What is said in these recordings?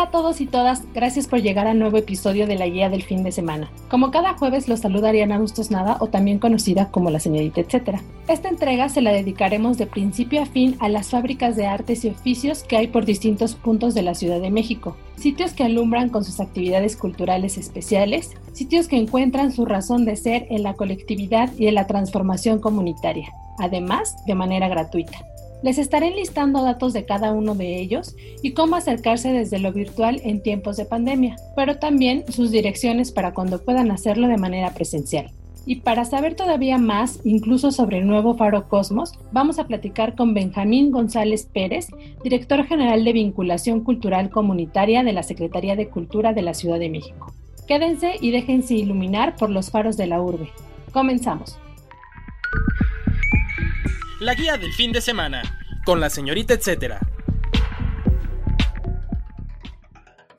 Hola a todos y todas, gracias por llegar a nuevo episodio de la guía del fin de semana. Como cada jueves los saluda Ariana Bustos Nada o también conocida como la señorita etcétera. Esta entrega se la dedicaremos de principio a fin a las fábricas de artes y oficios que hay por distintos puntos de la Ciudad de México. Sitios que alumbran con sus actividades culturales especiales, sitios que encuentran su razón de ser en la colectividad y en la transformación comunitaria, además de manera gratuita. Les estaré enlistando datos de cada uno de ellos y cómo acercarse desde lo virtual en tiempos de pandemia, pero también sus direcciones para cuando puedan hacerlo de manera presencial. Y para saber todavía más, incluso sobre el nuevo Faro Cosmos, vamos a platicar con Benjamín González Pérez, director general de Vinculación Cultural Comunitaria de la Secretaría de Cultura de la Ciudad de México. Quédense y déjense iluminar por los faros de la urbe. Comenzamos. La guía del fin de semana, con la señorita etcétera.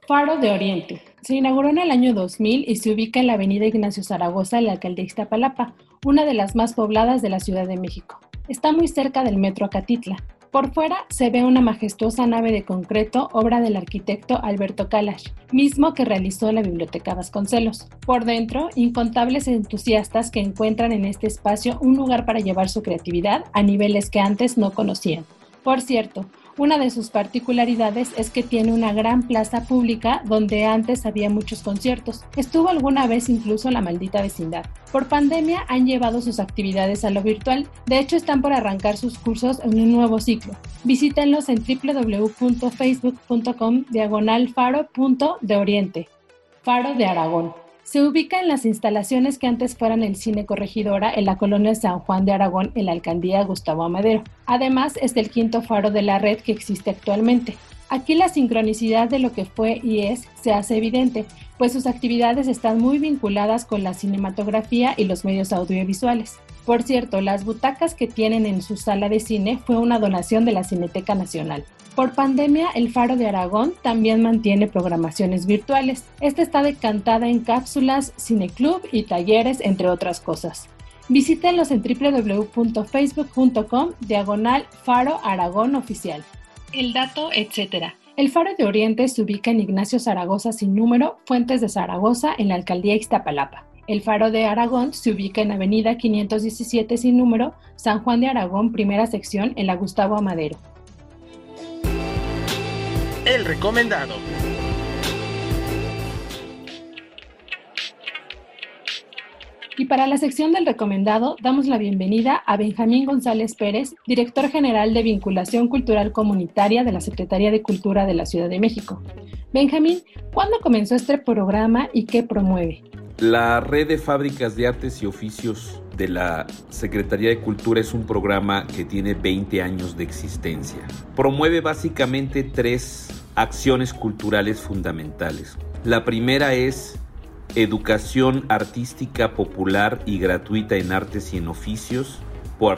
Faro de Oriente. Se inauguró en el año 2000 y se ubica en la avenida Ignacio Zaragoza, en la alcaldía Iztapalapa, una de las más pobladas de la Ciudad de México. Está muy cerca del metro Acatitla. Por fuera se ve una majestuosa nave de concreto, obra del arquitecto Alberto Kalash, mismo que realizó la Biblioteca Vasconcelos. Por dentro, incontables entusiastas que encuentran en este espacio un lugar para llevar su creatividad a niveles que antes no conocían. Por cierto, una de sus particularidades es que tiene una gran plaza pública donde antes había muchos conciertos. Estuvo alguna vez incluso la maldita vecindad. Por pandemia han llevado sus actividades a lo virtual. De hecho, están por arrancar sus cursos en un nuevo ciclo. Visítenlos en www.facebook.com diagonal faro.de Oriente. Faro de Aragón. Se ubica en las instalaciones que antes fueran el Cine Corregidora en la colonia San Juan de Aragón en la alcaldía Gustavo Amadero. Además, es el quinto faro de la red que existe actualmente. Aquí la sincronicidad de lo que fue y es se hace evidente, pues sus actividades están muy vinculadas con la cinematografía y los medios audiovisuales. Por cierto, las butacas que tienen en su sala de cine fue una donación de la Cineteca Nacional. Por pandemia, el Faro de Aragón también mantiene programaciones virtuales. Esta está decantada en cápsulas, cineclub y talleres, entre otras cosas. Visítenlos en www.facebook.com diagonal Faro Aragón Oficial. El dato, etc. El Faro de Oriente se ubica en Ignacio Zaragoza sin número, Fuentes de Zaragoza, en la alcaldía Iztapalapa. El Faro de Aragón se ubica en Avenida 517 sin número, San Juan de Aragón, primera sección, en la Gustavo Amadero. El recomendado. Y para la sección del recomendado, damos la bienvenida a Benjamín González Pérez, director general de Vinculación Cultural Comunitaria de la Secretaría de Cultura de la Ciudad de México. Benjamín, ¿cuándo comenzó este programa y qué promueve? La red de fábricas de artes y oficios de la Secretaría de Cultura es un programa que tiene 20 años de existencia. Promueve básicamente tres acciones culturales fundamentales. La primera es educación artística popular y gratuita en artes y en oficios.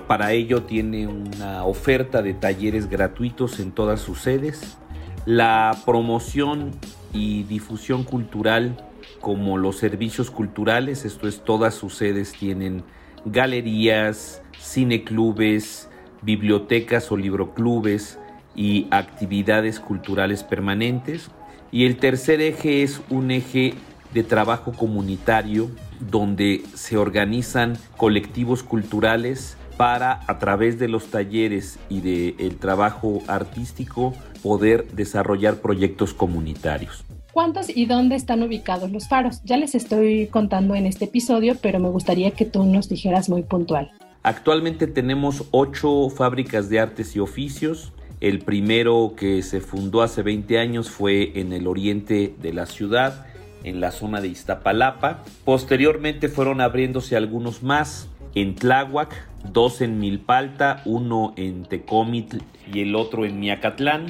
para ello tiene una oferta de talleres gratuitos en todas sus sedes. La promoción y difusión cultural como los servicios culturales, esto es, todas sus sedes tienen galerías, cineclubes, bibliotecas o libroclubes y actividades culturales permanentes. Y el tercer eje es un eje de trabajo comunitario donde se organizan colectivos culturales para a través de los talleres y del trabajo artístico poder desarrollar proyectos comunitarios. ¿Cuántos y dónde están ubicados los faros? Ya les estoy contando en este episodio, pero me gustaría que tú nos dijeras muy puntual. Actualmente tenemos ocho fábricas de artes y oficios. El primero que se fundó hace 20 años fue en el oriente de la ciudad, en la zona de Iztapalapa. Posteriormente fueron abriéndose algunos más en Tláhuac, dos en Milpalta, uno en Tecomitl y el otro en Miacatlán,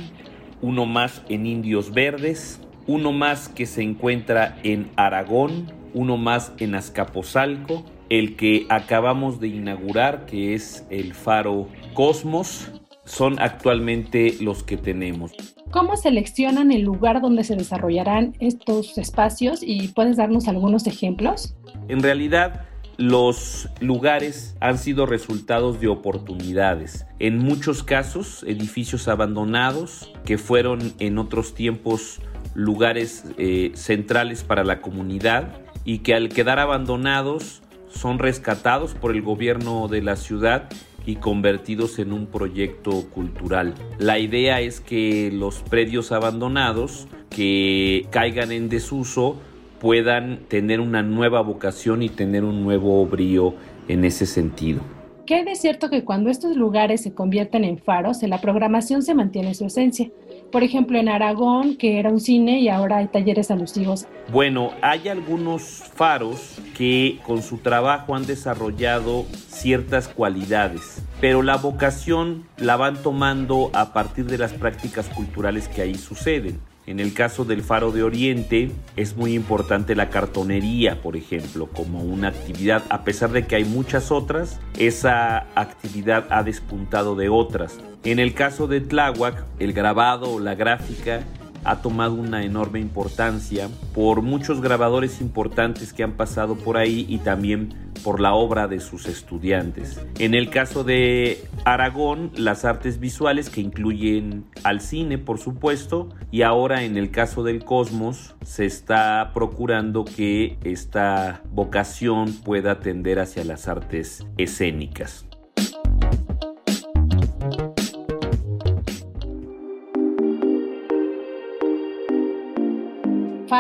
uno más en Indios Verdes, uno más que se encuentra en Aragón, uno más en Azcapotzalco, el que acabamos de inaugurar, que es el faro Cosmos, son actualmente los que tenemos. ¿Cómo seleccionan el lugar donde se desarrollarán estos espacios y puedes darnos algunos ejemplos? En realidad, los lugares han sido resultados de oportunidades. En muchos casos, edificios abandonados que fueron en otros tiempos lugares eh, centrales para la comunidad y que al quedar abandonados son rescatados por el gobierno de la ciudad y convertidos en un proyecto cultural. La idea es que los predios abandonados que caigan en desuso puedan tener una nueva vocación y tener un nuevo brío en ese sentido. ¿Qué es cierto que cuando estos lugares se convierten en faros, en la programación se mantiene su esencia? Por ejemplo, en Aragón, que era un cine y ahora hay talleres alusivos. Bueno, hay algunos faros que con su trabajo han desarrollado ciertas cualidades, pero la vocación la van tomando a partir de las prácticas culturales que ahí suceden. En el caso del Faro de Oriente es muy importante la cartonería, por ejemplo, como una actividad. A pesar de que hay muchas otras, esa actividad ha despuntado de otras. En el caso de Tláhuac, el grabado o la gráfica ha tomado una enorme importancia por muchos grabadores importantes que han pasado por ahí y también por la obra de sus estudiantes. En el caso de Aragón, las artes visuales que incluyen al cine, por supuesto, y ahora en el caso del Cosmos se está procurando que esta vocación pueda tender hacia las artes escénicas.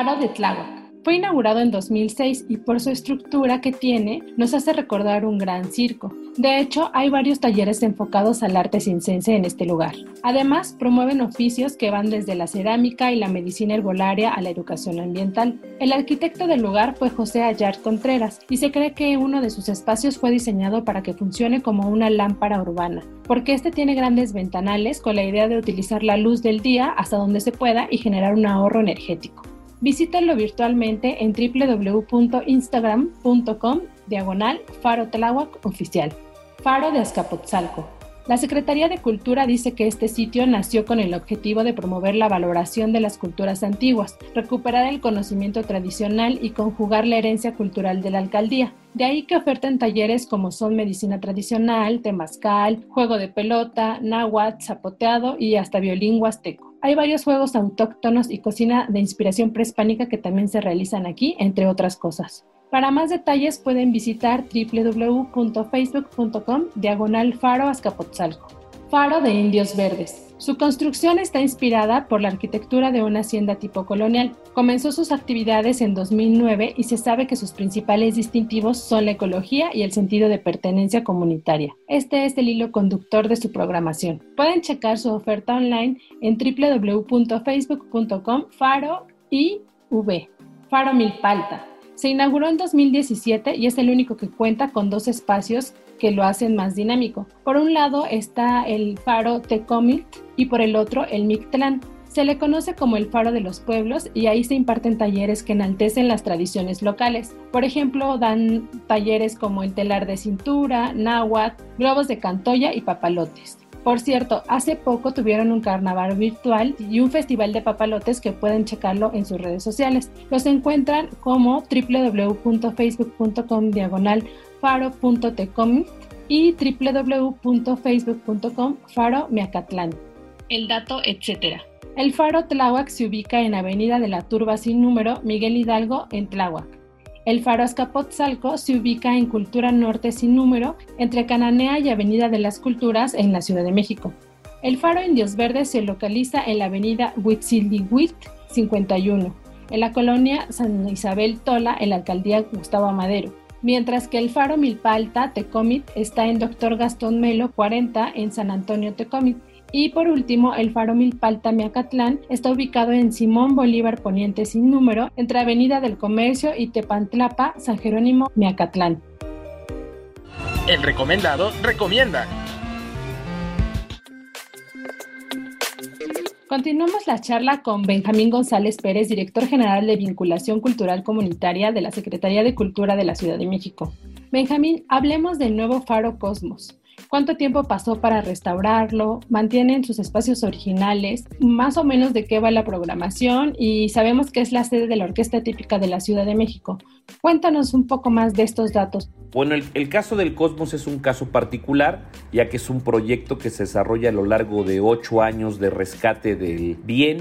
De Tláhuac. Fue inaugurado en 2006 y por su estructura que tiene nos hace recordar un gran circo. De hecho, hay varios talleres enfocados al arte cincense en este lugar. Además, promueven oficios que van desde la cerámica y la medicina herbolaria a la educación ambiental. El arquitecto del lugar fue José Ayar Contreras y se cree que uno de sus espacios fue diseñado para que funcione como una lámpara urbana, porque este tiene grandes ventanales con la idea de utilizar la luz del día hasta donde se pueda y generar un ahorro energético. Visítenlo virtualmente en www.instagram.com diagonal Faro oficial. Faro de Azcapotzalco. La Secretaría de Cultura dice que este sitio nació con el objetivo de promover la valoración de las culturas antiguas, recuperar el conocimiento tradicional y conjugar la herencia cultural de la alcaldía. De ahí que oferten talleres como son medicina tradicional, temazcal, juego de pelota, náhuatl, zapoteado y hasta violín huasteco. Hay varios juegos autóctonos y cocina de inspiración prehispánica que también se realizan aquí, entre otras cosas. Para más detalles pueden visitar www.facebook.com diagonal faro Azcapotzalco. Faro de Indios Verdes. Su construcción está inspirada por la arquitectura de una hacienda tipo colonial. Comenzó sus actividades en 2009 y se sabe que sus principales distintivos son la ecología y el sentido de pertenencia comunitaria. Este es el hilo conductor de su programación. Pueden checar su oferta online en www.facebook.com faro v Faro Milpalta. Se inauguró en 2017 y es el único que cuenta con dos espacios que lo hacen más dinámico. Por un lado está el faro Tecomit y por el otro el Mictlán. Se le conoce como el faro de los pueblos y ahí se imparten talleres que enaltecen las tradiciones locales. Por ejemplo, dan talleres como el telar de cintura, náhuatl, globos de cantoya y papalotes. Por cierto, hace poco tuvieron un carnaval virtual y un festival de papalotes que pueden checarlo en sus redes sociales. Los encuentran como www.facebook.com diagonal y www.facebook.com faro miacatlán. El dato, etc. El faro Tláhuac se ubica en Avenida de la Turba sin número Miguel Hidalgo en Tláhuac. El faro Azcapotzalco se ubica en Cultura Norte sin número entre Cananea y Avenida de las Culturas en la Ciudad de México. El faro Indios Verdes se localiza en la avenida Huitzilihuit 51, en la colonia San Isabel Tola, en la alcaldía Gustavo Amadero mientras que el faro Milpalta Tecomit está en Dr. Gastón Melo 40 en San Antonio Tecomit. Y por último, el faro Milpalta Miacatlán está ubicado en Simón Bolívar Poniente sin número, entre Avenida del Comercio y Tepantlapa, San Jerónimo, Miacatlán. El recomendado recomienda. Continuamos la charla con Benjamín González Pérez, director general de Vinculación Cultural Comunitaria de la Secretaría de Cultura de la Ciudad de México. Benjamín, hablemos del nuevo Faro Cosmos. ¿Cuánto tiempo pasó para restaurarlo? ¿Mantienen sus espacios originales? Más o menos de qué va la programación y sabemos que es la sede de la Orquesta Típica de la Ciudad de México. Cuéntanos un poco más de estos datos. Bueno, el, caso del Cosmos es un caso particular, ya que es un proyecto que se desarrolla a lo largo de ocho años de rescate del bien.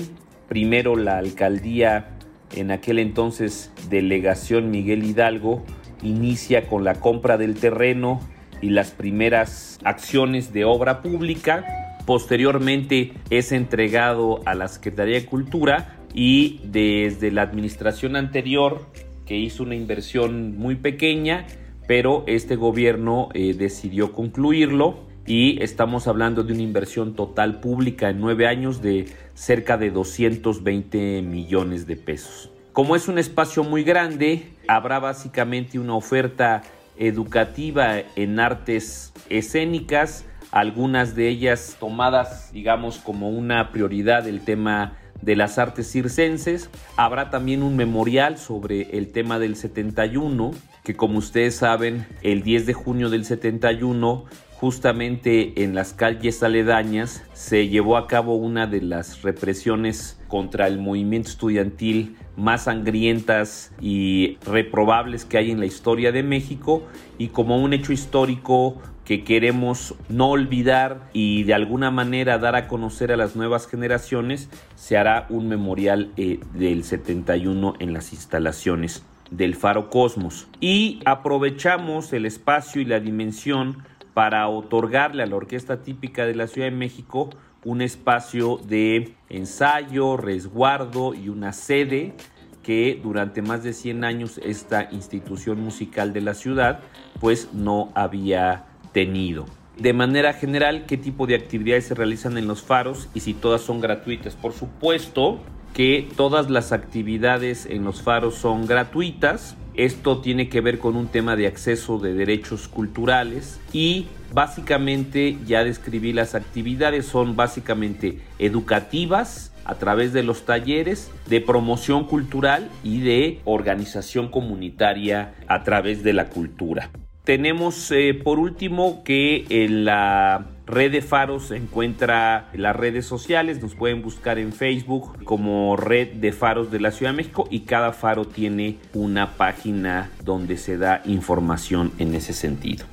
Primero la alcaldía, en aquel entonces delegación Miguel Hidalgo, inicia con la compra del terreno y las primeras acciones de obra pública. Posteriormente es entregado a la Secretaría de Cultura y desde la administración anterior, que hizo una inversión muy pequeña, pero este gobierno eh, decidió concluirlo y estamos hablando de una inversión total pública en nueve años de cerca de 220 millones de pesos. Como es un espacio muy grande, habrá básicamente una oferta educativa en artes escénicas, algunas de ellas tomadas, digamos, como una prioridad del tema de las artes circenses. Habrá también un memorial sobre el tema del 71, que como ustedes saben, el 10 de junio del 71 justamente en las calles aledañas se llevó a cabo una de las represiones contra el movimiento estudiantil más sangrientas y reprobables que hay en la historia de México y como un hecho histórico que queremos no olvidar y de alguna manera dar a conocer a las nuevas generaciones, se hará un memorial eh, del 71 en las instalaciones del Faro Cosmos. Y aprovechamos el espacio y la dimensión para otorgarle a la Orquesta Típica de la Ciudad de México un espacio de ensayo, resguardo y una sede que durante más de 100 años esta institución musical de la ciudad pues no había tenido. De manera general, ¿qué tipo de actividades se realizan en los faros y si todas son gratuitas? Por supuesto que todas las actividades en los faros son gratuitas. Esto tiene que ver con un tema de acceso de derechos culturales y básicamente ya describí las actividades, son básicamente educativas a través de los talleres de promoción cultural y de organización comunitaria a través de la cultura. Tenemos eh, por último que en la red de faros se encuentra las redes sociales, nos pueden buscar en Facebook como red de faros de la Ciudad de México y cada faro tiene una página donde se da información en ese sentido.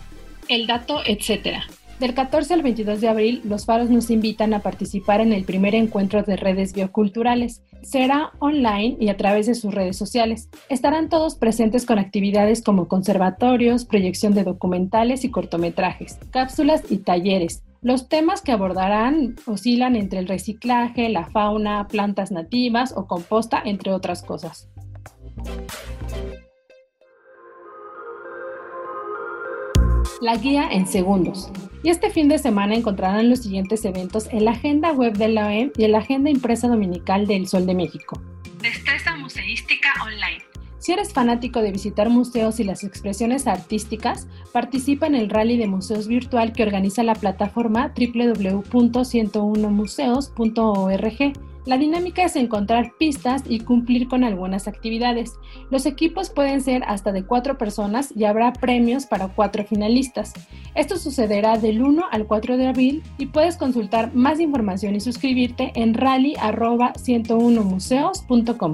El dato, etcétera. Del 14 al 22 de abril, los faros nos invitan a participar en el primer encuentro de redes bioculturales. Será online y a través de sus redes sociales. Estarán todos presentes con actividades como conservatorios, proyección de documentales y cortometrajes, cápsulas y talleres. Los temas que abordarán oscilan entre el reciclaje, la fauna, plantas nativas o composta, entre otras cosas. La guía en segundos. Y este fin de semana encontrarán los siguientes eventos en la agenda web de la OEM y en la agenda impresa dominical del Sol de México. Destreza museística online. Si eres fanático de visitar museos y las expresiones artísticas, participa en el Rally de Museos Virtual que organiza la plataforma www.101museos.org la dinámica es encontrar pistas y cumplir con algunas actividades. Los equipos pueden ser hasta de cuatro personas y habrá premios para cuatro finalistas. Esto sucederá del 1 al 4 de abril y puedes consultar más información y suscribirte en rally.101museos.com.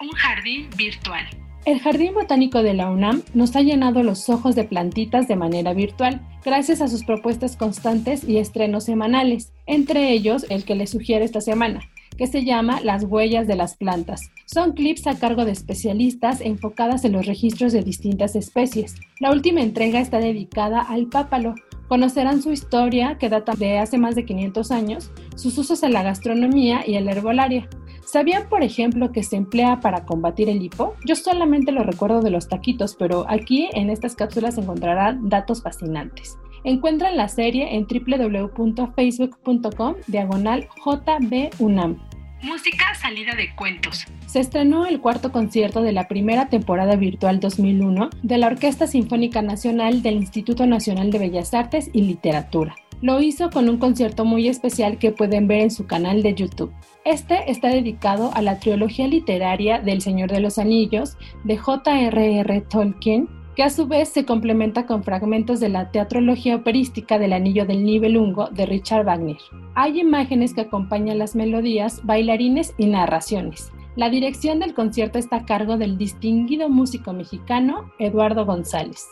Un jardín virtual. El Jardín Botánico de la UNAM nos ha llenado los ojos de plantitas de manera virtual, gracias a sus propuestas constantes y estrenos semanales, entre ellos el que les sugiere esta semana, que se llama Las huellas de las plantas. Son clips a cargo de especialistas enfocadas en los registros de distintas especies. La última entrega está dedicada al pápalo. Conocerán su historia, que data de hace más de 500 años, sus usos en la gastronomía y en la herbolaria. ¿Sabían, por ejemplo, que se emplea para combatir el hipo? Yo solamente lo recuerdo de los taquitos, pero aquí en estas cápsulas encontrarán datos fascinantes. Encuentran la serie en www.facebook.com diagonal jbunam. Música salida de cuentos. Se estrenó el cuarto concierto de la primera temporada virtual 2001 de la Orquesta Sinfónica Nacional del Instituto Nacional de Bellas Artes y Literatura. Lo hizo con un concierto muy especial que pueden ver en su canal de YouTube. Este está dedicado a la trilogía literaria del Señor de los Anillos de J.R.R. Tolkien que a su vez se complementa con fragmentos de la teatrología operística del Anillo del Nibelungo de Richard Wagner. Hay imágenes que acompañan las melodías, bailarines y narraciones. La dirección del concierto está a cargo del distinguido músico mexicano Eduardo González.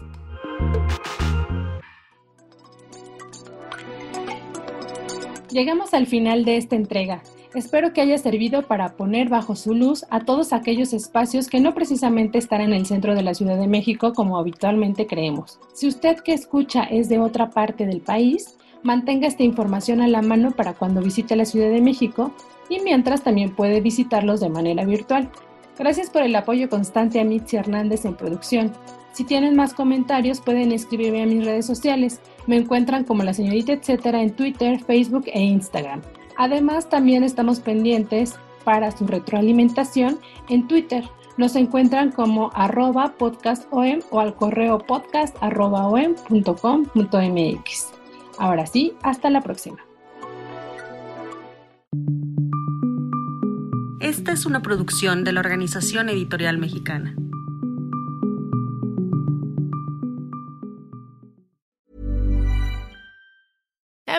Llegamos al final de esta entrega. Espero que haya servido para poner bajo su luz a todos aquellos espacios que no precisamente están en el centro de la Ciudad de México como habitualmente creemos. Si usted que escucha es de otra parte del país, mantenga esta información a la mano para cuando visite la Ciudad de México y mientras también puede visitarlos de manera virtual. Gracias por el apoyo constante a Mitzi Hernández en producción. Si tienen más comentarios pueden escribirme a mis redes sociales. Me encuentran como la señorita etcétera en Twitter, Facebook e Instagram. Además, también estamos pendientes para su retroalimentación en Twitter. Nos encuentran como arroba podcastom o al correo podcast.om.com.mx. Ahora sí, hasta la próxima. Esta es una producción de la Organización Editorial Mexicana.